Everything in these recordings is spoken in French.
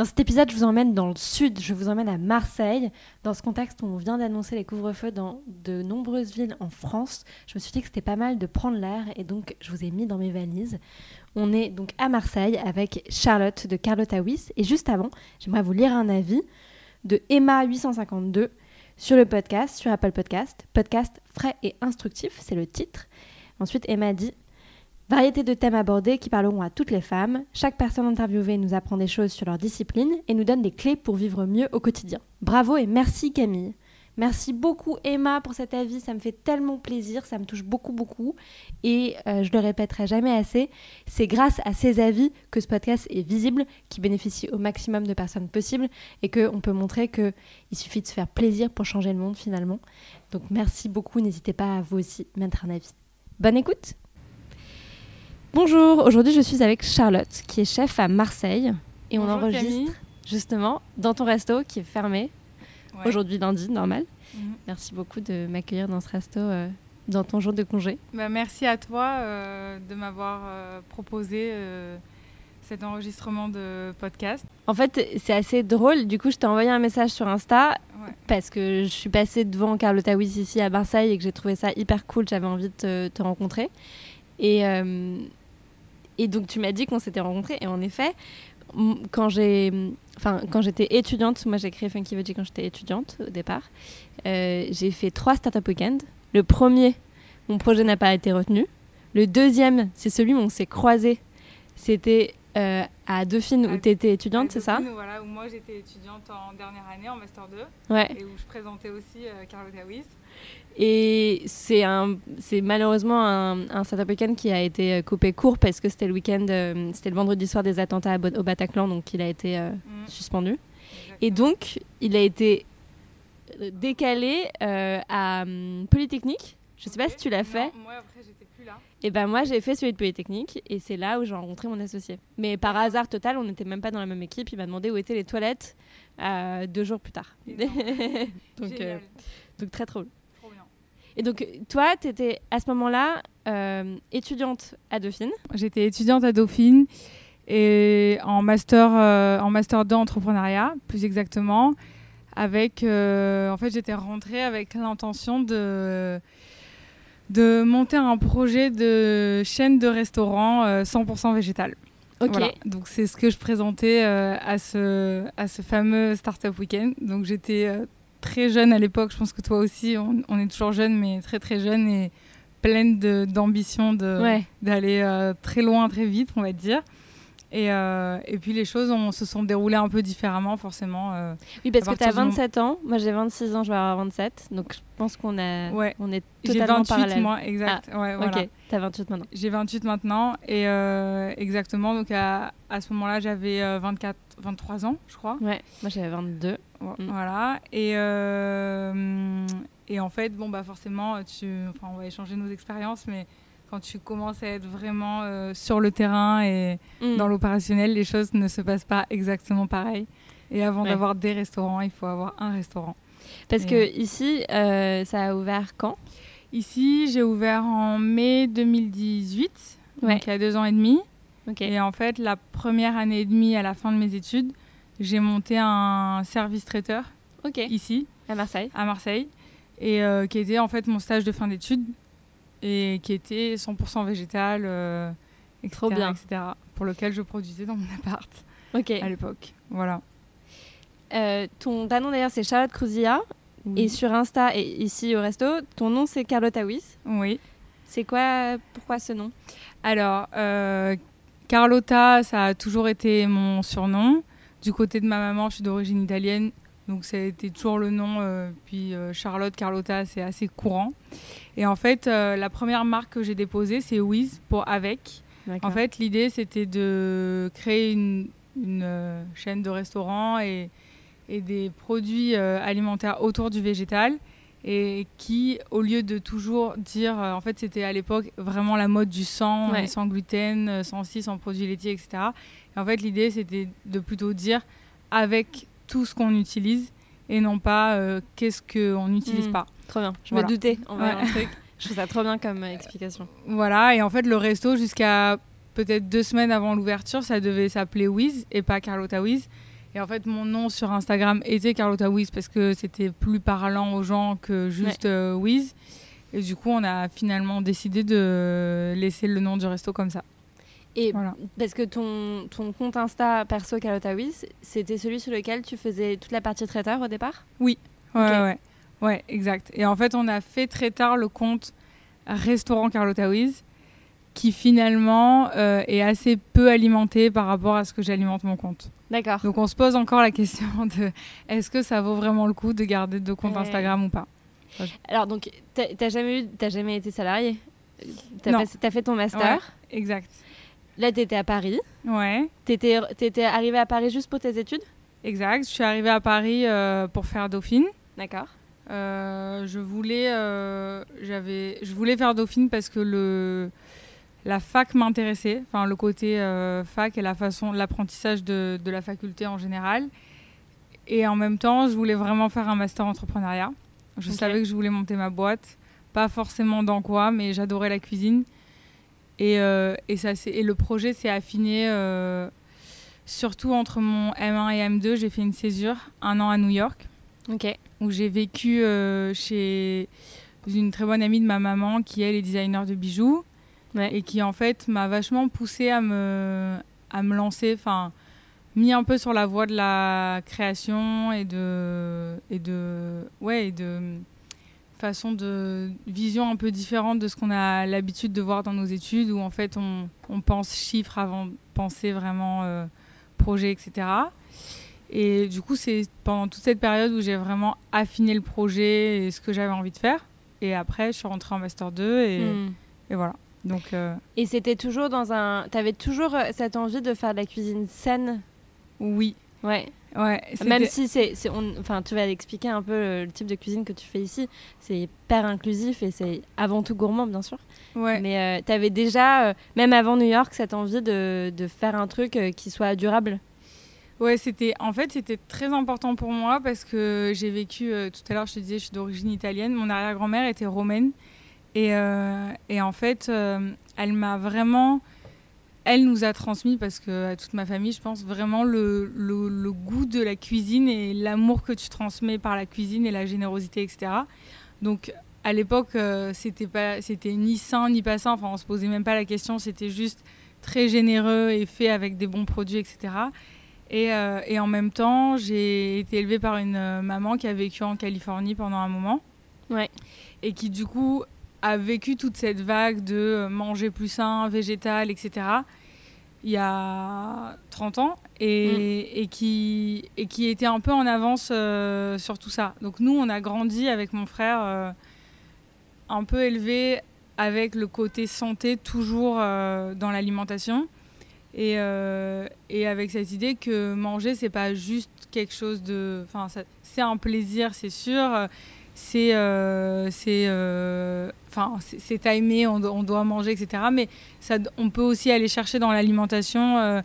Dans cet épisode, je vous emmène dans le sud, je vous emmène à Marseille. Dans ce contexte où on vient d'annoncer les couvre-feux dans de nombreuses villes en France, je me suis dit que c'était pas mal de prendre l'air et donc je vous ai mis dans mes valises. On est donc à Marseille avec Charlotte de Carlotta Wyss et juste avant, j'aimerais vous lire un avis de Emma852 sur le podcast, sur Apple Podcast. Podcast frais et instructif, c'est le titre. Ensuite, Emma dit Variété de thèmes abordés qui parleront à toutes les femmes. Chaque personne interviewée nous apprend des choses sur leur discipline et nous donne des clés pour vivre mieux au quotidien. Bravo et merci Camille. Merci beaucoup Emma pour cet avis, ça me fait tellement plaisir, ça me touche beaucoup beaucoup et euh, je le répéterai jamais assez, c'est grâce à ces avis que ce podcast est visible, qui bénéficie au maximum de personnes possibles et qu'on peut montrer qu'il suffit de se faire plaisir pour changer le monde finalement. Donc merci beaucoup, n'hésitez pas à vous aussi mettre un avis. Bonne écoute Bonjour, aujourd'hui je suis avec Charlotte qui est chef à Marseille et on enregistre justement dans ton resto qui est fermé aujourd'hui lundi, normal. Mhm. Merci beaucoup de m'accueillir dans ce resto euh, dans ton jour de congé. Bah, merci à toi euh, de m'avoir euh, proposé cet enregistrement de podcast. En fait, c'est assez drôle. Du coup, je t'ai envoyé un message sur Insta parce que je suis passée devant Carlotta Wiss ici à Marseille et que j'ai trouvé ça hyper cool. J'avais envie de te, rencontrer. Et, et donc, tu m'as dit qu'on s'était rencontrés. Et en effet, quand j'ai enfin quand j'étais étudiante moi j'ai créé Funky Veggie quand j'étais étudiante au départ. Euh, j'ai fait trois startup week-ends. Le premier mon projet n'a pas été retenu. Le deuxième c'est celui où on s'est croisés. C'était euh, à Dauphine où tu étais étudiante, c'est ça Voilà, où moi j'étais étudiante en dernière année, en Master 2, ouais. et où je présentais aussi euh, Carlotta. Et c'est malheureusement un, un startup week-end qui a été euh, coupé court parce que c'était le week-end, euh, c'était le vendredi soir des attentats au Bataclan, donc il a été mm. suspendu. Et donc, il a été décalé à hum, Polytechnique. Je ne sais pas si tu l'as fait. moi, après, j'étais plus là. Et ben moi, j'ai fait celui de Polytechnique et c'est là où j'ai rencontré mon associé. Mais par hasard total, on n'était même pas dans la même équipe. Il m'a demandé où étaient les toilettes deux jours plus tard. donc, donc très drôle. Et donc, toi, tu étais à ce moment-là euh, étudiante à Dauphine. J'étais étudiante à Dauphine et en master, euh, en master 2 entrepreneuriat, plus exactement. Avec, euh, en fait, j'étais rentrée avec l'intention de, de monter un projet de chaîne de restaurants 100% végétal. Ok. Donc c'est ce que je présentais à, ce, à ce fameux Startup Weekend. Donc j'étais très jeune à l'époque. Je pense que toi aussi, on, est toujours jeune, mais très très jeune et pleine d'ambition d'aller euh, très loin, très vite, on va dire. Et, euh, et, puis les choses on, se sont déroulées un peu différemment, forcément. Euh, oui, parce que tu as 27 ans, moi j'ai 26 ans, je vais avoir 27, donc je pense qu'on ouais. on est totalement 28 parallèle. moi, exact. Ah, ouais, voilà. Ok, tu as 28 maintenant. J'ai 28 maintenant, et exactement, donc à, à ce moment-là j'avais 24, 23 ans, je crois. Ouais, moi j'avais 22. Mm. Voilà. Et, euh, et en fait, bon, bah forcément, tu, enfin, on va échanger nos expériences, mais quand tu commences à être vraiment euh, sur le terrain et mm. dans l'opérationnel, les choses ne se passent pas exactement pareil. Et avant d'avoir des restaurants, il faut avoir un restaurant. Parce que ici, euh, ça a ouvert quand? Ici, j'ai ouvert en mai 2018, donc il y a deux ans et demi. Et en fait, la première année et demie à la fin de mes études, j'ai monté un service traiteur ici. À Marseille. À Marseille. Et euh, qui était en fait mon stage de fin d'études et qui était 100% végétal, euh, etc., bien. etc. Pour lequel je produisais dans mon appart à l'époque. Voilà. Euh, ton, nom d'ailleurs c'est Charlotte Cruzilla. Et sur Insta et ici au resto, ton nom c'est Carlotta Wiss. Oui. C'est quoi, pourquoi ce nom? Alors, euh, Carlotta, ça a toujours été mon surnom. Du côté de ma maman, je suis d'origine italienne, donc ça a été toujours le nom. euh, puis euh, Charlotte, Carlotta, c'est assez courant. Et en fait, euh, la première marque que j'ai déposée, c'est Wiz pour Avec. En fait, l'idée, c'était de créer une, une, chaîne de restaurants et, et des produits euh, alimentaires autour du végétal. Et qui, au lieu de toujours dire, euh, en fait, c'était à l'époque vraiment la mode du Ouais. euh, sans gluten, sans ci, sans produits laitiers, etc. Et en fait, l'idée, c'était de plutôt dire avec tout ce qu'on utilise et non pas euh, qu'est-ce qu'on n'utilise Mm. pas. Trop bien. Je Voilà. me doutais en Ouais. truc. Je trouve ça trop bien comme euh, explication. Voilà, et en fait, le resto, jusqu'à peut-être deux semaines avant l'ouverture, ça devait s'appeler Wiz et pas Carlotta Wiz. Et en fait, mon nom sur Instagram était Carlotta Wiz parce que c'était plus parlant aux gens que juste euh, Wiz. Et du coup, on a finalement décidé de laisser le nom du resto comme ça. Et Voilà. parce que ton, ton compte Insta perso Carlotta c'était celui sur lequel tu faisais toute la partie traiteur au départ? Ouais, Ok. ouais, ouais, exact. Et en fait, on a fait très tard le compte restaurant Carlotta Wiz qui finalement euh, est assez peu alimenté par rapport à ce que j'alimente mon compte. D'accord. Donc on se pose encore la question de est-ce que ça vaut vraiment le coup de garder deux comptes Ouais. Instagram ou pas? Alors, donc, t'as jamais, eu- jamais été salarié? T'as t'as fait ton master? Exact. Là, t'étais à Paris. Ouais, T'étais étais arrivé à Paris juste pour tes études? Exact. Je suis arrivée à Paris euh, pour faire Dauphine. D'accord. Euh, je voulais, euh, j'avais, je voulais faire Dauphine parce que le, la fac m'intéressait, enfin le côté euh, fac et la façon, l'apprentissage de, de la faculté en général. Et en même temps, je voulais vraiment faire un master entrepreneuriat. Je savais que je voulais monter ma boîte, pas forcément dans quoi, mais j'adorais la cuisine. Et, euh, et, ça, et le projet s'est affiné euh, surtout entre mon M1 et M2. J'ai fait une césure, un an à New York où j'ai vécu euh, chez une très bonne amie de ma maman qui elle est designer de bijoux Ouais. et qui en fait m'a vachement poussée à me à me lancer enfin mis un peu sur la voie de la création et de et de ouais et de façon de vision un peu différente de ce qu'on a l'habitude de voir dans nos études où en fait on, on pense chiffres avant de penser vraiment euh, projet etc et du coup, c'est pendant toute cette période où j'ai vraiment affiné le projet et ce que j'avais envie de faire. Et après, je suis rentrée en Master 2 et, Hmm. et voilà. Donc, euh, Et c'était toujours dans un. T'avais toujours euh, cette envie de faire de la cuisine saine? Oui. Ouais. Ouais, Même si c'est. Enfin, tu vas expliquer un peu le, type de cuisine que tu fais ici. C'est hyper inclusif et c'est avant tout gourmand, bien sûr. ouais. Mais tu avais déjà, euh, même avant New York, cette envie de, de faire un truc euh, qui soit durable. Ouais, c'était en fait c'était très important pour moi parce que j'ai vécu euh, tout à l'heure je te disais je suis d'origine italienne, mon arrière-grand-mère était romaine et, euh, et en fait euh, elle m'a vraiment elle nous a transmis parce que à toute ma famille je pense vraiment le, le, le goût de la cuisine et l'amour que tu transmets par la cuisine et la générosité etc. Donc à l'époque euh, c'était pas c'était ni sain ni pas sain enfin on se posait même pas la question c'était juste très généreux et fait avec des bons produits etc. Et, euh, et en même temps, j'ai été élevée par une euh, maman qui a vécu en Californie pendant un moment. Ouais. Et qui, du coup, a vécu toute cette vague de euh, manger plus sain, végétal, etc. il y a 30 ans et, et, qui, et qui était un peu en avance euh, sur tout ça. Donc nous, on a grandi avec mon frère euh, un peu élevé avec le côté santé toujours euh, dans l'alimentation. Et, et avec cette idée que manger, c'est pas juste quelque chose de. Enfin, c'est un plaisir, c'est sûr. C'est. euh, euh, Enfin, c'est timé, on, do- on doit manger, etc. Mais ça, on peut aussi aller chercher dans l'alimentation euh,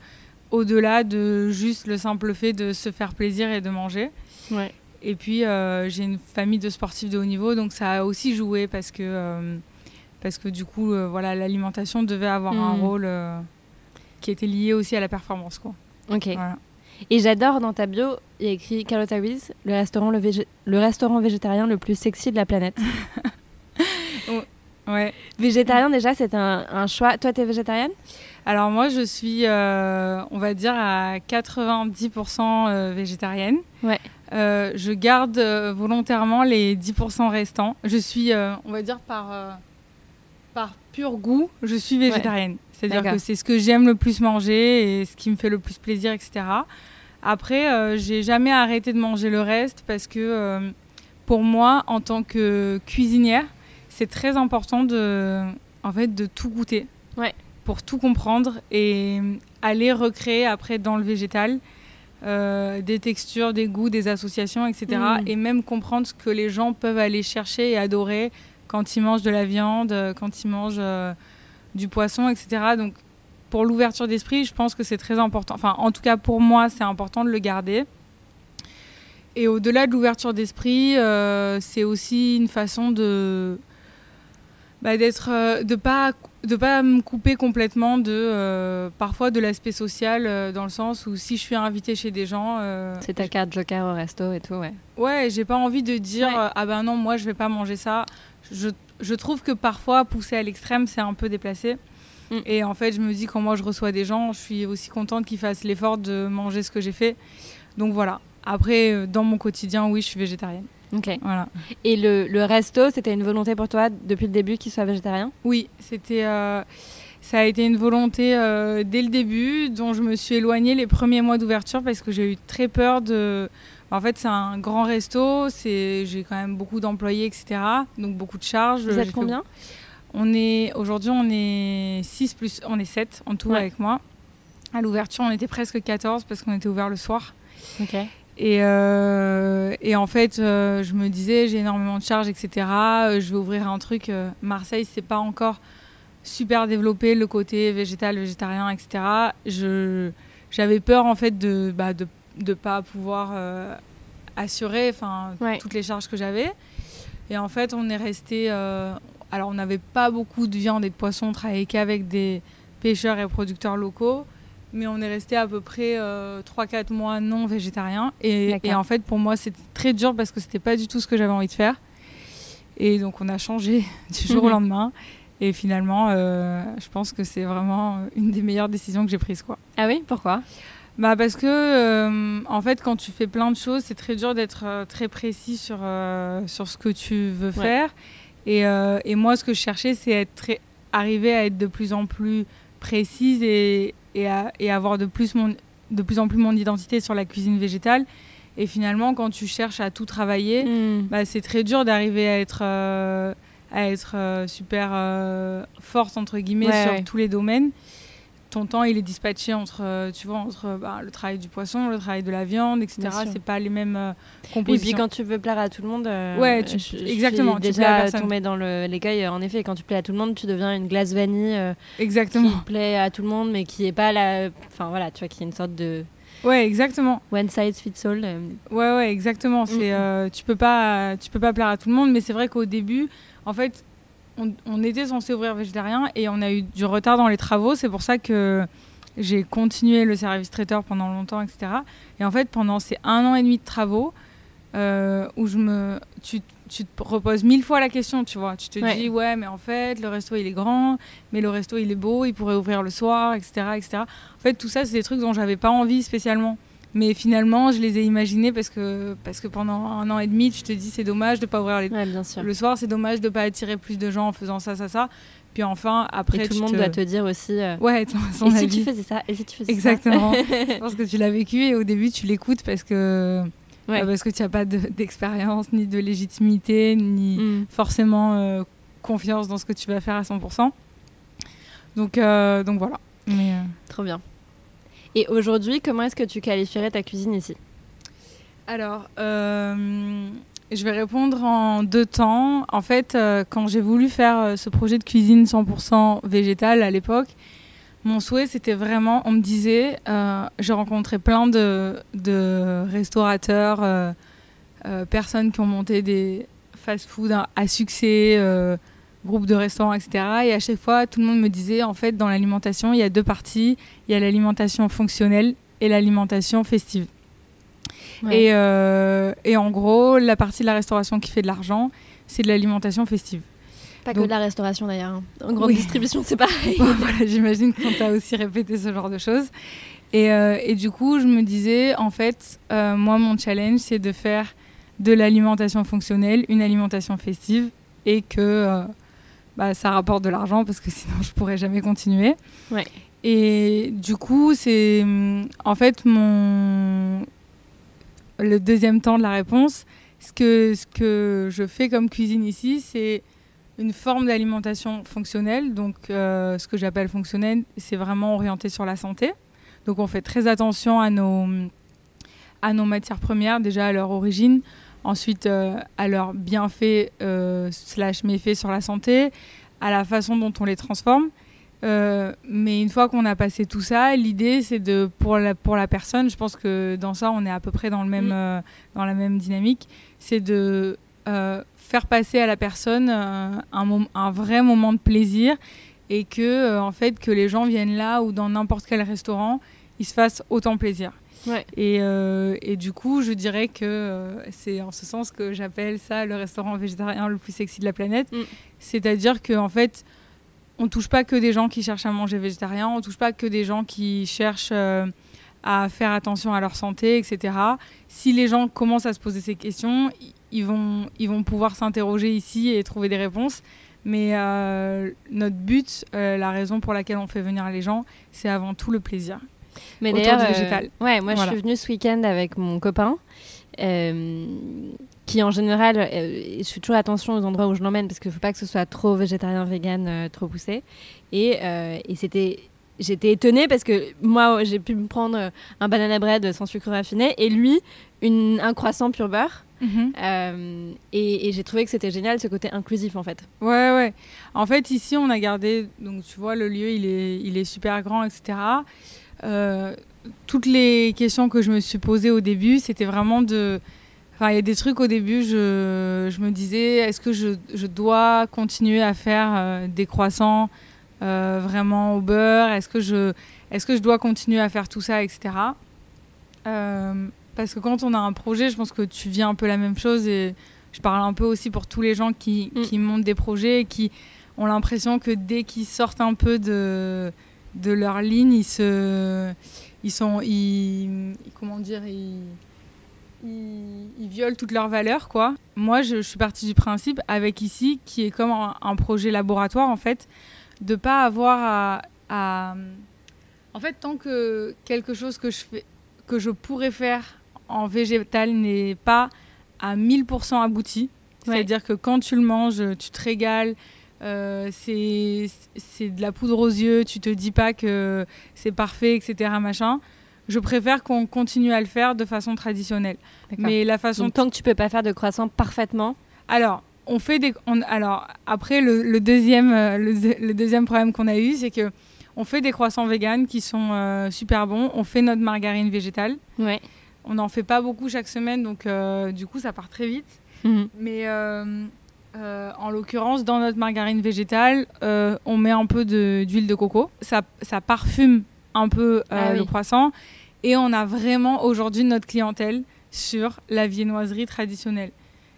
au-delà de juste le simple fait de se faire plaisir et de manger. Ouais. Et puis, euh, j'ai une famille de sportifs de haut niveau, donc ça a aussi joué parce que, euh, parce que du coup, euh, voilà, l'alimentation devait avoir un Mm. rôle qui était lié aussi à la performance. Quoi. Ok. Voilà. Et j'adore dans ta bio, il y a écrit Carlotta Wiz, le restaurant, le, le restaurant végétarien le plus sexy de la planète. Ouais. Végétarien, déjà, c'est un, un choix. Toi, t'es végétarienne? Alors moi, je suis, euh, on va dire, à 90% euh, végétarienne. Ouais. je garde volontairement les 10% restants. Je suis, on va dire, par, par pur goût, je suis végétarienne. C'est-à-dire que c'est ce que j'aime le plus manger et ce qui me fait le plus plaisir, etc. Après, j'ai jamais arrêté de manger le reste parce que pour moi, en tant que cuisinière, c'est très important de, en fait, de tout goûter. Ouais. Pour tout comprendre et aller recréer après dans le végétal euh, des textures, des goûts, des associations, etc. Mm. Et même comprendre ce que les gens peuvent aller chercher et adorer quand ils mangent de la viande, quand ils mangent euh, du poisson, etc. Donc, pour l'ouverture d'esprit, je pense que c'est très important. Enfin, en tout cas, pour moi, c'est important de le garder. Et au-delà de l'ouverture d'esprit, euh, c'est aussi une façon de bah, d'être euh, de pas de pas me couper complètement de euh, parfois de l'aspect social euh, dans le sens où si je suis invitée chez des gens c'est ta carte joker au resto et tout ouais. Ouais j'ai pas envie de dire ah ben non moi je vais pas manger ça. Je, je trouve que parfois pousser à l'extrême c'est un peu déplacé. Mm. et en fait je me dis quand moi je reçois des gens je suis aussi contente qu'ils fassent l'effort de manger ce que j'ai fait. Donc voilà. Après dans mon quotidien oui je suis végétarienne Ok. Voilà. Et le, le resto, c'était une volonté pour toi depuis le début qu'il soit végétarien? Oui, c'était. Euh, ça a été une volonté euh, dès le début, dont je me suis éloignée les premiers mois d'ouverture parce que j'ai eu très peur de. En fait, c'est un grand resto, c'est j'ai quand même beaucoup d'employés, etc. Donc beaucoup de charges. Vous êtes combien? On est aujourd'hui, on est 6 plus, on est 7 en tout avec moi. À l'ouverture, on était presque 14 parce qu'on était ouvert le soir. Ok. Et, euh, et, en fait, euh, je me disais, j'ai énormément de charges, etc. Euh, je vais ouvrir un truc. Marseille, c'est pas encore super développé le côté végétal, végétarien, etc. Je, j'avais peur en fait de bah, de, de pas pouvoir assurer, enfin toutes les charges que j'avais. Et en fait, on est resté. alors, on n'avait pas beaucoup de viande et de poisson. On travaillait qu'avec des pêcheurs et producteurs locaux mais on est resté à peu près 3-4 euh, mois non végétarien. Et, en fait, pour moi, c'était très dur parce que c'était pas du tout ce que j'avais envie de faire. Et donc, on a changé du jour au lendemain. Et finalement, euh, je pense que c'est vraiment une des meilleures décisions que j'ai prises. Quoi. Ah oui Pourquoi? Bah parce que euh, en fait quand tu fais plein de choses c'est très dur d'être très précis sur, sur ce que tu veux faire et, et, moi ce que je cherchais c'est être très, arriver à être de plus en plus précise et, et, avoir de plus, mon, de plus en plus mon identité sur la cuisine végétale. Et finalement, quand tu cherches à tout travailler, hmm. bah, c'est très dur d'arriver à être, euh, à être euh, super euh, forte, entre guillemets, sur tous les domaines ton temps il est dispatché entre euh, tu vois entre bah, le travail du poisson le travail de la viande etc c'est pas les mêmes euh, compositions et puis quand tu veux plaire à tout le monde euh, ouais tu, exactement tu déjà tombé dans l'écueil en effet quand tu plais à tout le monde tu deviens une glace vanille exactement qui plaît à tout le monde mais qui est pas la enfin voilà tu vois qui est une sorte de Ouais, exactement. One size fits all. Ouais, ouais, exactement. C'est, mm, mm. tu peux pas, tu peux pas plaire à tout le monde, mais c'est vrai qu'au début, en fait, on, était censé ouvrir végétarien et on a eu du retard dans les travaux. C'est pour ça que j'ai continué le service traiteur pendant longtemps, etc. Et en fait, pendant ces un an et demi de travaux, euh, où je me, tu, te reposes mille fois la question, tu vois. Tu te dis, ouais, mais en fait, le resto, il est grand, mais le resto, il est beau, il pourrait ouvrir le soir, etc. etc. En fait, tout ça, c'est des trucs dont j'avais pas envie spécialement. Mais finalement, je les ai imaginés parce que, parce que pendant un an et demi, tu te dis c'est dommage de ne pas ouvrir les... bien sûr. le soir, c'est dommage de ne pas attirer plus de gens en faisant ça, ça, ça. Puis enfin, après. Et tout le monde doit te dire aussi. Euh, ouais, son, et si tu faisais ça Et si tu faisais Exactement. je pense que tu l'as vécu et au début, tu l'écoutes parce que. Ouais. parce que tu n'as pas d'expérience, ni de légitimité, ni mm. forcément euh, confiance dans ce que tu vas faire à 100%. Donc, euh, donc voilà. Mais, Trop bien. Et aujourd'hui, comment est-ce que tu qualifierais ta cuisine ici? Alors, euh, je vais répondre en deux temps. En fait, euh, quand j'ai voulu faire euh, ce projet de cuisine 100% végétale à l'époque, mon souhait, c'était vraiment, on me disait, j'ai rencontré plein de, de restaurateurs, personnes qui ont monté des fast-food à succès groupe de restaurants, etc. Et à chaque fois, tout le monde me disait, en fait, dans l'alimentation, il y a deux parties. Il y a l'alimentation fonctionnelle et l'alimentation festive. Et, euh, et, en gros, la partie de la restauration qui fait de l'argent, c'est de l'alimentation festive. Pas que de la restauration d'ailleurs. Hein. En grande distribution, c'est pareil. voilà, J'imagine qu'on t'a aussi répété ce genre de choses. Et, euh, et, du coup, je me disais, en fait, euh, moi, mon challenge, c'est de faire de l'alimentation fonctionnelle une alimentation festive et que bah, ça rapporte de l'argent parce que sinon, je pourrais jamais continuer. Ouais. Et du coup, c'est en fait mon le deuxième temps de la réponse. Ce que, ce que je fais comme cuisine ici, c'est une forme d'alimentation fonctionnelle. Donc, euh, ce que j'appelle fonctionnelle, c'est vraiment orienté sur la santé. Donc, on fait très attention à nos, à nos matières premières, déjà à leur origine, ensuite euh, à leurs bienfaits euh, slash méfaits sur la santé, à la façon dont on les transforme. Euh, mais une fois qu'on a passé tout ça, l'idée c'est de pour la, pour la personne, je pense que dans ça on est à peu près dans le même Mm. dans la même dynamique, c'est de faire passer à la personne un, mom- un vrai moment de plaisir et que en fait que les gens viennent là ou dans n'importe quel restaurant, ils se fassent autant plaisir. Ouais. Et, euh, et du coup, je dirais que euh, c'est en ce sens que j'appelle ça le restaurant végétarien le plus sexy de la planète. Mm. C'est-à-dire qu'en fait, on touche pas que des gens qui cherchent à manger végétarien, on touche pas que des gens qui cherchent euh, à faire attention à leur santé, etc. Si les gens commencent à se poser ces questions, ils vont, ils vont pouvoir s'interroger ici et trouver des réponses. Mais euh, notre but, euh, la raison pour laquelle on fait venir les gens, c'est avant tout le plaisir. Mais d'ailleurs, euh, ouais, moi Voilà. je suis venue ce week-end avec mon copain, euh, qui en général, euh, je fais toujours attention aux endroits où je l'emmène parce qu'il ne faut pas que ce soit trop végétarien, vegan, euh, trop poussé. Et, et c'était. J'étais étonnée parce que moi, j'ai pu me prendre un banana bread sans sucre raffiné et lui, une, un croissant pur beurre. Euh, et et j'ai trouvé que c'était génial ce côté inclusif en fait. Ouais, ouais. En fait, ici, on a gardé. Donc, tu vois, le lieu, il est, il est super grand, etc. Euh, toutes les questions que je me suis posées au début, c'était vraiment de. Enfin, il y a des trucs au début, je, je me disais, est-ce que je, je dois continuer à faire euh, des croissants euh, vraiment au beurre? Est-ce que, je, est-ce que je dois continuer à faire tout ça, etc. Euh, parce que quand on a un projet, je pense que tu vis un peu la même chose et je parle un peu aussi pour tous les gens qui, Mm. qui montent des projets et qui ont l'impression que dès qu'ils sortent un peu de, de leur ligne, ils se, ils sont, ils, comment dire, ils, ils, ils violent toutes leurs valeurs, quoi. Moi, je, je suis partie du principe avec ici, qui est comme un, un projet laboratoire, en fait, de pas avoir à, à- en fait, tant que quelque chose que je fais, que je pourrais faire en végétal n'est pas à 1000% abouti, Ouais. c'est-à-dire que quand tu le manges, tu te régales. Euh, c'est de la poudre aux yeux, tu te dis pas que c'est parfait, etc. Machin. Je préfère qu'on continue à le faire de façon traditionnelle. Mais la façon Donc, tant que tu peux pas faire de croissant parfaitement, alors, on fait des. on- alors, après, le, le deuxième, euh, le, deux- le deuxième problème qu'on a eu, c'est que on fait des croissants véganes qui sont euh, super bons. On fait notre margarine végétale. ouais. On n'en fait pas beaucoup chaque semaine, donc euh, du coup, ça part très vite. Mhm. Mais euh, en l'occurrence, dans notre margarine végétale, euh, on met un peu d'huile de, coco. Ça, ça parfume un peu euh, Ah oui. le croissant. Et on a vraiment aujourd'hui notre clientèle sur la viennoiserie traditionnelle.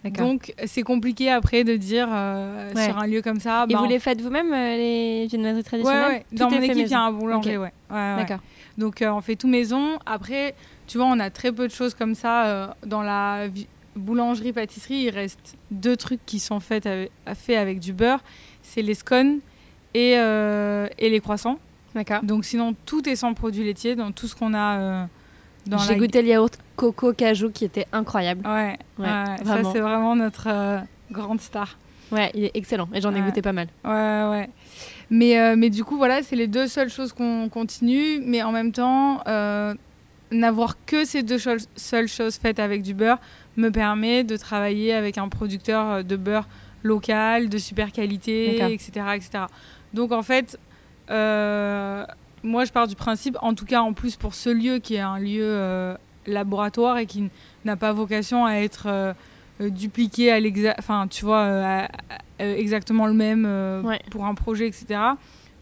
Donc c'est compliqué après de dire Ouais. sur un lieu comme ça. Et bah, vous les faites vous-même les viennoiseries Ouais, traditionnelles ouais. Tout Dans mon équipe, il y a un boulanger, Ok. ouais. Ouais, ouais. D'accord. Donc on fait tout maison. Après, tu vois, on a très peu de choses comme ça dans la vi- boulangerie pâtisserie. Il reste deux trucs qui sont faits avec, faits avec du beurre. C'est les scones et, euh, et les croissants. D'accord. Donc sinon tout est sans produits laitiers dans tout ce qu'on a euh, dans J'ai la goûté le yaourt coco cajou qui était incroyable. Ouais, ça c'est vraiment notre euh, grande star. Ouais, il est excellent et j'en ai goûté pas mal. Ouais, ouais. Mais, mais du coup, voilà, c'est les deux seules choses qu'on continue. Mais en même temps, n'avoir que ces deux cho- seules choses faites avec du beurre me permet de travailler avec un producteur euh, de beurre local, de super qualité, etc., etc. Donc en fait, euh, moi je pars du principe, en tout cas en plus pour ce lieu qui est un lieu euh, laboratoire et qui n'a pas vocation à être euh, dupliqué à l'exa- enfin tu vois, à- à- exactement le même Ouais. pour un projet, etc.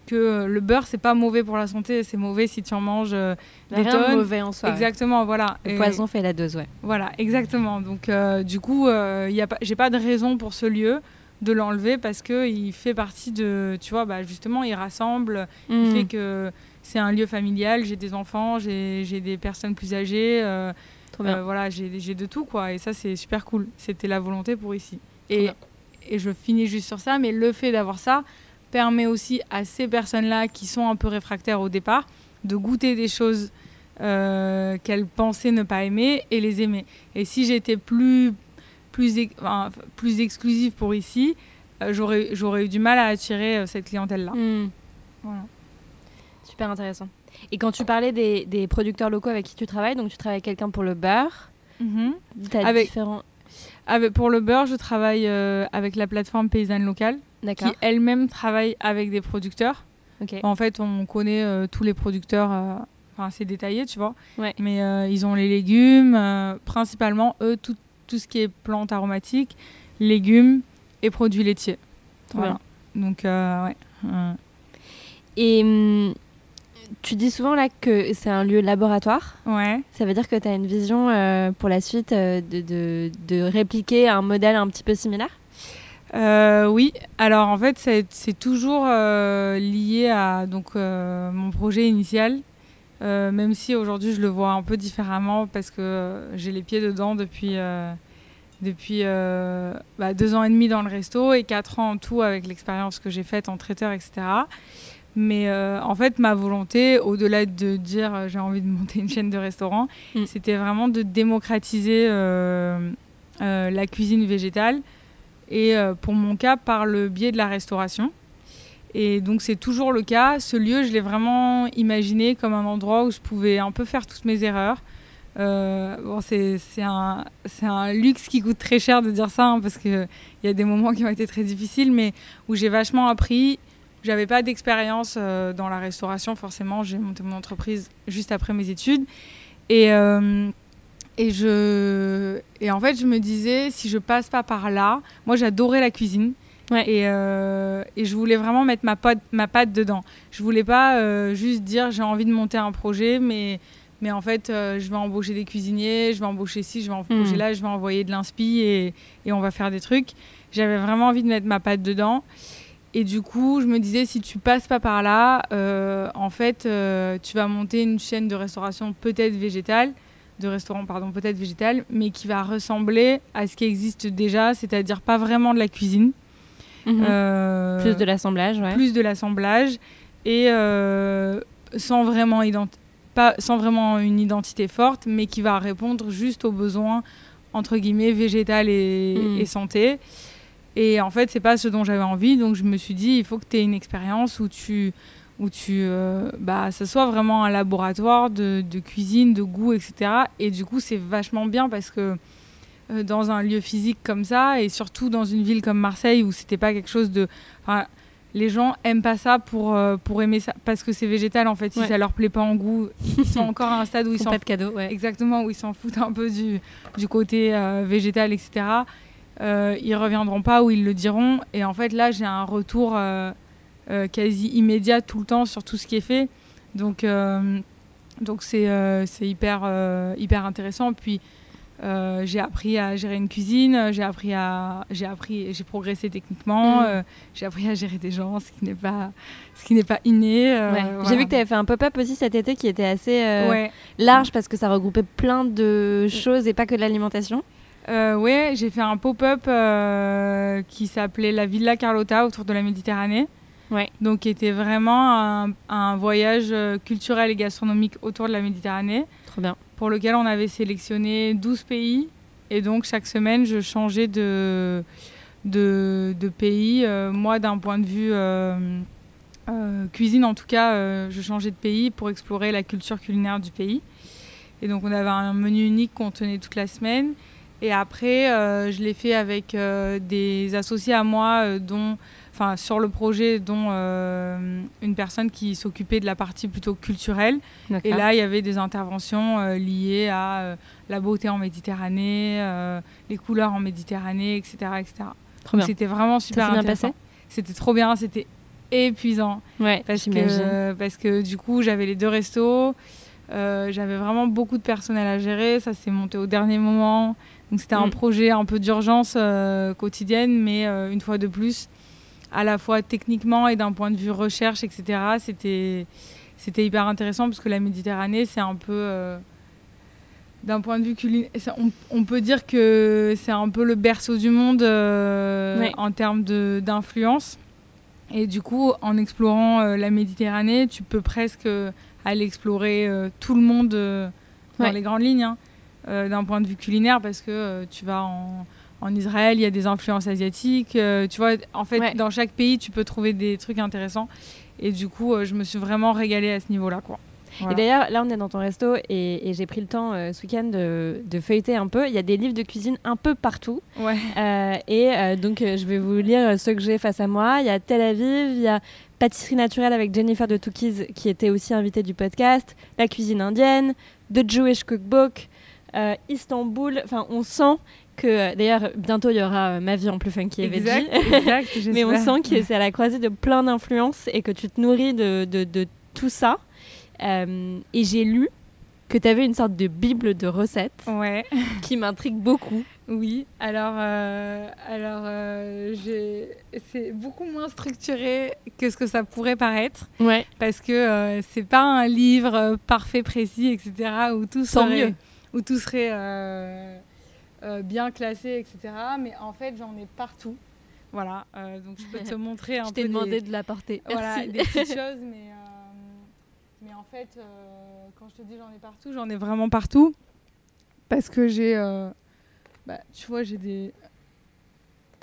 Que euh, le beurre c'est pas mauvais pour la santé, c'est mauvais si tu en manges euh, des Rien tonnes. mauvais en soi. ouais. Exactement, voilà. Le Et- poison fait la dose, ouais. voilà, exactement. Donc, euh, du coup, euh, y a pas, j'ai pas de raison pour ce lieu de l'enlever parce que il fait partie de, tu vois, bah, justement, il rassemble, il Mhm. fait que c'est un lieu familial, j'ai des enfants, j'ai des personnes plus âgées. Euh, euh, voilà, j'ai de tout, quoi. Et ça, c'est super cool. C'était la volonté pour ici. Et, et je finis juste sur ça, mais le fait d'avoir ça permet aussi à ces personnes-là qui sont un peu réfractaires au départ de goûter des choses euh, qu'elles pensaient ne pas aimer et les aimer. Et si j'étais plus, plus, plus exclusive pour ici, euh, j'aurais eu du mal à attirer euh, cette clientèle-là. Hmm. Super intéressant. Et quand tu parlais des, des, producteurs locaux avec qui tu travailles, donc tu travailles avec quelqu'un pour le beurre, mm avec, différents... avec, Pour le beurre, je travaille avec la plateforme paysanne locale, qui elle-même travaille avec des producteurs. En fait, on connaît euh, tous les producteurs, euh, enfin, c'est détaillé, tu vois. Mais euh, ils ont les légumes, principalement, eux, tout, tout, ce qui est plantes aromatiques, légumes et produits laitiers. Voilà. Donc, ouais. Et hum, tu dis souvent là que c'est un lieu laboratoire. Ouais. Ça veut dire que tu as une vision pour la suite de, de, de, répliquer un modèle un petit peu similaire? Euh, oui, alors en fait, c'est toujours euh, lié à donc, euh, mon projet initial, même si aujourd'hui je le vois un peu différemment parce que j'ai les pieds dedans depuis, depuis bah, deux ans et demi dans le resto et quatre ans en tout avec l'expérience que j'ai faite en traiteur, etc. Mais en fait, ma volonté, au-delà de dire j'ai envie de monter une chaîne de restaurants, mm. c'était vraiment de démocratiser la cuisine végétale et euh, pour mon cas par le biais de la restauration. Et donc c'est toujours le cas. Ce lieu, je l'ai vraiment imaginé comme un endroit où je pouvais un peu faire toutes mes erreurs. Euh, bon, c'est un, luxe qui coûte très cher de dire ça, hein, parce qu'il y a des moments qui ont été très difficiles, mais où j'ai vachement appris. J'avais pas d'expérience euh, dans la restauration, forcément. J'ai monté mon entreprise juste après mes études. Et, et, je... et en fait, je me disais, si je passe pas par là, moi j'adorais la cuisine. Et, euh, et, je voulais vraiment mettre ma patte, ma patte dedans. Je voulais pas euh, juste dire j'ai envie de monter un projet, mais, mais en fait, euh, je vais embaucher des cuisiniers, je vais embaucher ci, je vais embaucher hmm. là, je vais envoyer de l'inspi et, et, on va faire des trucs. J'avais vraiment envie de mettre ma patte dedans. Et du coup, je me disais, si tu passes pas par là, en fait, tu vas monter une chaîne de restauration peut-être végétale de restaurant, pardon, peut-être végétal, mais qui va ressembler à ce qui existe déjà, c'est-à-dire pas vraiment de la cuisine. Mhm. Euh, plus de l'assemblage, ouais. Plus de l'assemblage et euh, sans vraiment pas sans vraiment une identité forte, mais qui va répondre juste aux besoins entre guillemets végétal et, mhm. et santé. Et en fait, c'est pas ce dont j'avais envie, donc je me suis dit, il faut que tu aies une expérience où tu où tu, euh, bah, ça soit vraiment un laboratoire de, de, cuisine, de goût, etc. Et du coup, c'est vachement bien parce que euh, dans un lieu physique comme ça, et surtout dans une ville comme Marseille où c'était pas quelque chose de. Les gens aiment pas ça pour, euh, pour aimer ça parce que c'est végétal en fait. Si ça leur plaît pas en goût, ils sont encore à un stade où ils s'en pas de cadeau, ouais. exactement où ils s'en foutent un peu du, du côté végétal, etc. ils reviendront pas ou ils le diront. Et en fait là, j'ai un retour quasi immédiat tout le temps sur tout ce qui est fait. Donc, euh, donc c'est, euh, hyper, hyper intéressant. Puis, j'ai appris à gérer une cuisine, j'ai appris à, j'ai appris, j'ai progressé techniquement, mm. j'ai appris à gérer des gens, ce qui n'est pas, ce qui n'est pas inné. J'ai vu que tu avais fait un pop-up aussi cet été qui était assez large parce que ça regroupait plein de choses et pas que de l'alimentation. Euh, ouais, j'ai fait un pop-up qui s'appelait la Villa Carlotta autour de la Méditerranée. Ouais. Donc, qui était vraiment un, voyage euh, culturel et gastronomique autour de la Méditerranée. Trop bien. Pour lequel on avait sélectionné 12 pays. Et donc, chaque semaine, je changeais de, de, de pays. Euh, moi, d'un point de vue euh, cuisine, en tout cas, je changeais de pays pour explorer la culture culinaire du pays. Et donc, on avait un menu unique qu'on tenait toute la semaine. Et après, je l'ai fait avec des associés à moi, dont enfin sur le projet, dont euh, une personne qui s'occupait de la partie plutôt culturelle. Et là, il y avait des interventions euh, liées à euh, la beauté en Méditerranée, les couleurs en Méditerranée, etc., etc. C'était vraiment super Ça intéressant. C'était trop bien, c'était épuisant. Ouais, parce que parce que du coup, j'avais les deux restos. j'avais vraiment beaucoup de personnel à gérer, ça s'est monté au dernier moment. Donc c'était un mm. projet un peu d'urgence quotidienne, mais une fois de plus, à la fois techniquement et d'un point de vue recherche, etc. C'était c'était hyper intéressant parce que la Méditerranée, c'est un peu d'un point de vue culinaire, on, on, peut dire que c'est un peu le berceau du monde euh, en termes d'influence. Et du coup, en explorant euh, la Méditerranée, tu peux presque aller explorer euh, tout le monde dans les grandes lignes, hein, d'un point de vue culinaire, parce que tu vas en, en, Israël, il y a des influences asiatiques. tu vois, en fait, dans chaque pays, tu peux trouver des trucs intéressants. Et du coup, je me suis vraiment régalée à ce niveau-là, quoi. Et d'ailleurs, là, on est dans ton resto et, j'ai pris le temps euh, ce week-end de, feuilleter un peu. Il y a des livres de cuisine un peu partout. Ouais. Euh, et euh, donc, je vais vous lire ceux que j'ai face à moi. Il y a Tel Aviv, il y a Pâtisserie naturelle avec Jennifer de Tookies, qui était aussi invitée du podcast, La cuisine indienne, The Jewish Cookbook, Istanbul. Enfin, on sent que d'ailleurs bientôt il y aura ma vie en plus funky et exact, exact mais on sent que c'est à la croisée de plein d'influences et que tu te nourris de, de, de tout ça euh, et j'ai lu que tu avais une sorte de bible de recettes ouais. qui m'intrigue beaucoup. Oui, alors, euh, alors euh, c'est beaucoup moins structuré que ce que ça pourrait paraître. Ouais. Parce que c'est pas un livre parfait, précis, etc. où tout serait, Où tout serait bien classé, etc. Mais en fait, j'en ai partout. Voilà, donc je peux te montrer un je peu. Je t'ai demandé de l'apporter. Voilà, des petites choses, mais mais en fait, euh, quand je te dis j'en ai partout, j'en ai vraiment partout. Parce que j'ai. Euh, bah, tu vois, j'ai des.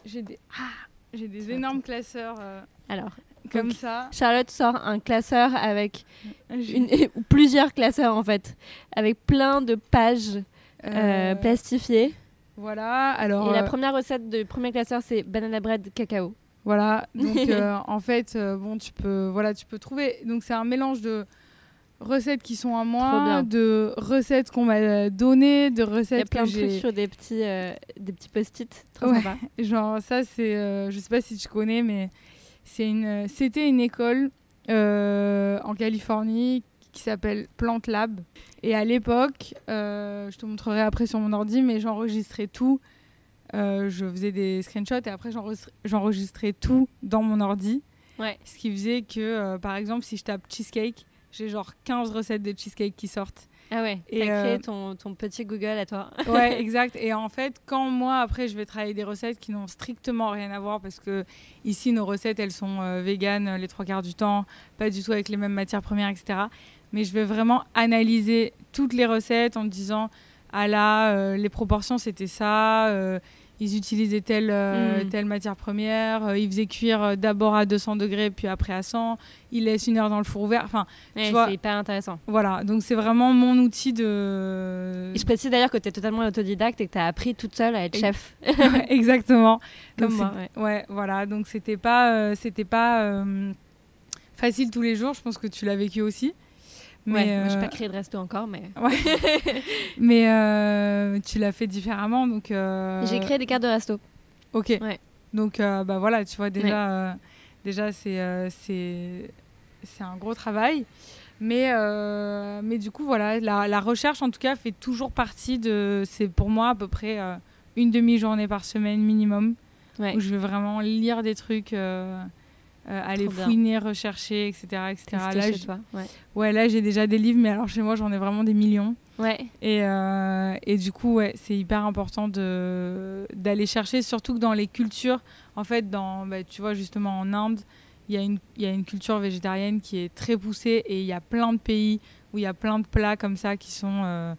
J'ai des. Ah J'ai des énormes classeurs. Euh, Alors, comme ça. Charlotte sort un classeur avec une, plusieurs classeurs en fait, avec plein de pages plastifiées. Voilà. Alors. Et la première recette de premier classeur, c'est banana bread cacao. Voilà. Donc en fait, bon, tu peux, voilà, tu peux trouver. Donc c'est un mélange de recettes qui sont à moi, de recettes qu'on m'a données, de recettes Il y a plein de trucs sur des petits, euh, des petits post-it. Trop sympa. Genre ça, c'est, euh, je sais pas si tu connais, mais c'est une, c'était une école euh, en Californie qui s'appelle Plant Lab. Et à l'époque, je te montrerai après sur mon ordi, mais j'enregistrais tout. je faisais des screenshots et après j'enregistrais tout dans mon ordi. Ouais. Ce qui faisait que, par exemple, si je tape cheesecake, j'ai genre 15 recettes de cheesecake qui sortent. Ah ouais, et t'as créé euh, ton, ton, petit Google à toi. ouais, exact. Et en fait, quand moi, après, je vais travailler des recettes qui n'ont strictement rien à voir, parce que ici, nos recettes, elles sont euh, véganes les trois quarts du temps, pas du tout avec les mêmes matières premières, etc. Mais je vais vraiment analyser toutes les recettes en disant, ah là, euh, les proportions, c'était ça ils utilisaient telle, euh, mm. telle matière première, euh, ils faisaient cuire euh, d'abord à 200 degrés, puis après à 100, ils laissent une heure dans le four ouvert. Enfin, c'est hyper intéressant. Voilà, donc c'est vraiment mon outil de. je précise d'ailleurs que tu es totalement autodidacte et que tu as appris toute seule à être chef. Exactement. Comme moi. Ouais. voilà, donc c'était pas, c'était pas facile tous les jours, je pense que tu l'as vécu aussi. Mais ouais, euh... j'ai pas créé de resto encore, mais. Ouais. mais euh, tu l'as fait différemment, donc. Euh... J'ai créé des cartes de resto. Ok. Ouais. Donc euh, bah voilà, tu vois déjà, déjà c'est c'est c'est un gros travail, mais mais du coup voilà, la, la, recherche en tout cas fait toujours partie de, c'est pour moi à peu près une demi-journée par semaine minimum, où je vais vraiment lire des trucs. Euh, aller fouiner, rechercher, etc. etc. Là, chez toi. Ouais. ouais là j'ai déjà des livres, mais alors chez moi j'en ai vraiment des millions. Ouais. Et, euh, et du coup, ouais, c'est hyper important d'aller chercher, surtout que dans les cultures, en fait, dans, bah, tu vois, justement en Inde, il y, y, a une culture végétarienne qui est très poussée et il y a plein de pays où il y a plein de plats comme ça qui sont, euh,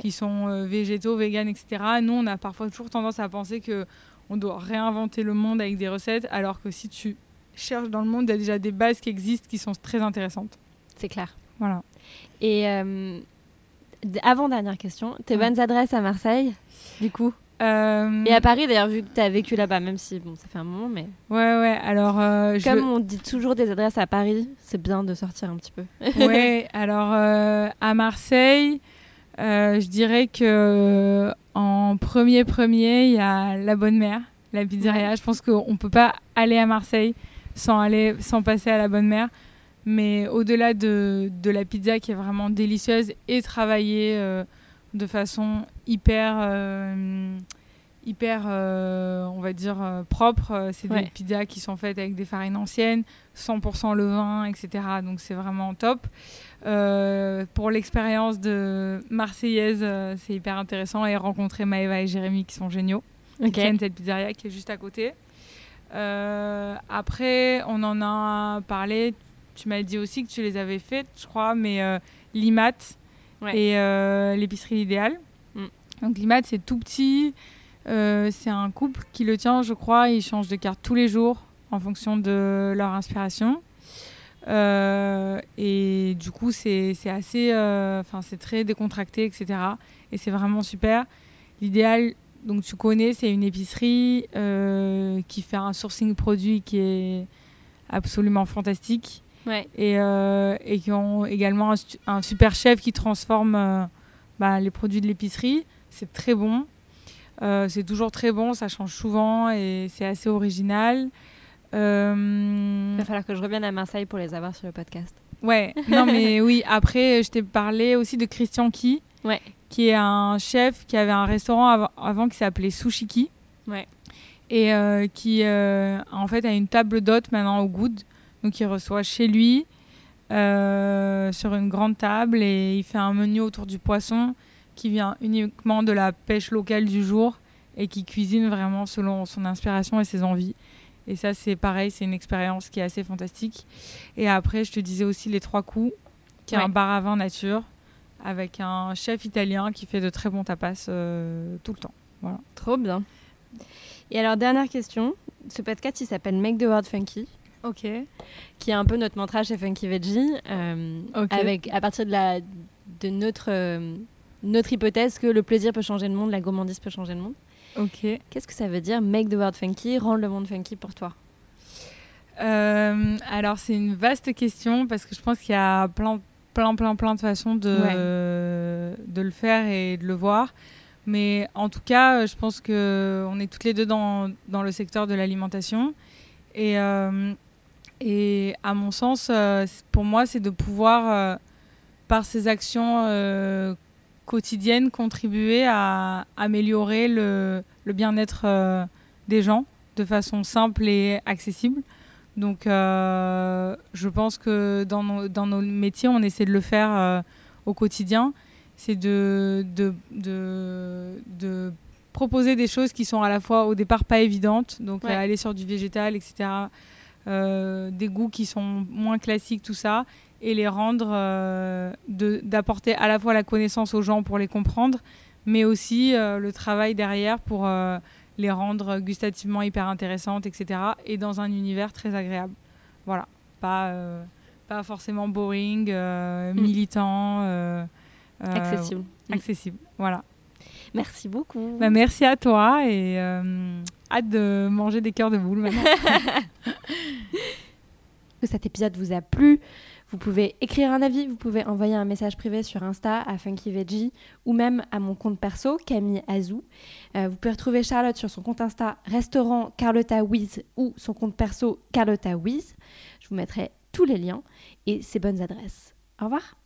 qui sont végétaux, véganes, etc. Nous, on a parfois toujours tendance à penser que on doit réinventer le monde avec des recettes, alors que si tu cherche dans le monde, il y a déjà des bases qui existent qui sont très intéressantes. C'est clair. Voilà. Et euh, avant-dernière question, tes bonnes adresses à Marseille, du coup? Euh, Et à Paris, d'ailleurs, vu que tu as vécu là-bas, même si bon, ça fait un moment, mais. Ouais, ouais, alors. Euh, Comme on dit toujours des adresses à Paris, c'est bien de sortir un petit peu. ouais, alors à Marseille, je dirais que en premier, premier, il y a La Bonne Mère, la pizzeria. Je pense qu'on ne peut pas aller à Marseille sans, aller, sans passer à la bonne mère. Mais au-delà de, de, la pizza qui est vraiment délicieuse et travaillée euh, de façon hyper, euh, hyper, on va dire, propres. C'est des pizzas qui sont faites avec des farines anciennes, 100% levain, etc. Donc c'est vraiment top. pour l'expérience de Marseillaise, c'est hyper intéressant et rencontrer Maëva et Jérémy qui sont géniaux. Okay. cette pizzeria qui est juste à côté. Après, on en a parlé. Tu m'as dit aussi que tu les avais faites, je crois, mais l'IMAT et l'épicerie idéale. Mm. Donc l'IMAT, c'est tout petit. Euh, c'est un couple qui le tient, je crois. Ils changent de carte tous les jours en fonction de leur inspiration. Euh, et du coup, c'est assez, euh, enfin, c'est très décontracté, etc. Et c'est vraiment super. L'idéal, donc tu connais, c'est une épicerie qui fait un sourcing produit qui est absolument fantastique. Et, et, qui ont également un, super chef qui transforme bah, les produits de l'épicerie. C'est très bon. Euh, c'est toujours très bon, ça change souvent et c'est assez original. Euh... Il va falloir que je revienne à Marseille pour les avoir sur le podcast. Ouais, non mais oui, après je t'ai parlé aussi de Christian Ki, ouais. Qui est un chef qui avait un restaurant avant, qui s'appelait Sushiki. Ouais. Et euh, qui euh, en fait a une table d'hôte maintenant au Good. Donc il reçoit chez lui sur une grande table et il fait un menu autour du poisson qui vient uniquement de la pêche locale du jour et qui cuisine vraiment selon son inspiration et ses envies. Et ça, c'est pareil, c'est une expérience qui est assez fantastique. Et après, je te disais aussi les trois coups, qui est un bar à vin nature, avec un chef italien qui fait de très bons tapas euh, tout le temps. Voilà. Trop bien. Et alors, dernière question. Ce podcast, il s'appelle Make the World Funky. Ok. Qui est un peu notre mantra chez Funky Veggie. Euh, avec, à partir de, la, de notre euh, notre hypothèse que le plaisir peut changer le monde, la gourmandise peut changer le monde. Ok. Qu'est-ce que ça veut dire make the world funky, rendre le monde funky pour toi? Euh, Alors c'est une vaste question parce que je pense qu'il y a plein, plein, plein, plein de façons de, de le faire et de le voir. Mais en tout cas, je pense que on est toutes les deux dans, dans le secteur de l'alimentation. Et, euh, et à mon sens, euh, pour moi, c'est de pouvoir, par ces actions quotidienne contribuer à améliorer le, le bien-être euh, des gens de façon simple et accessible. Donc euh, je pense que dans nos, dans nos, métiers, on essaie de le faire euh, au quotidien. C'est de, de, de, de, proposer des choses qui sont à la fois au départ pas évidentes, donc aller sur du végétal, etc. des goûts qui sont moins classiques, tout ça, et les rendre, euh, d'apporter à la fois la connaissance aux gens pour les comprendre, mais aussi euh, le travail derrière pour euh, les rendre gustativement hyper intéressantes, etc. Et dans un univers très agréable. Voilà, pas, pas forcément boring, mm. militant. accessible. Accessible, voilà. Merci beaucoup. Bah, merci à toi et hâte de manger des cœurs de boule maintenant. cet épisode vous a plu. Vous pouvez écrire un avis, vous pouvez envoyer un message privé sur Insta à Funky Veggie ou même à mon compte perso, Camille Azou. Euh, vous pouvez retrouver Charlotte sur son compte Insta restaurant Carlotta Wiz ou son compte perso Carlotta Wiz. Je vous mettrai tous les liens et ses bonnes adresses. Au revoir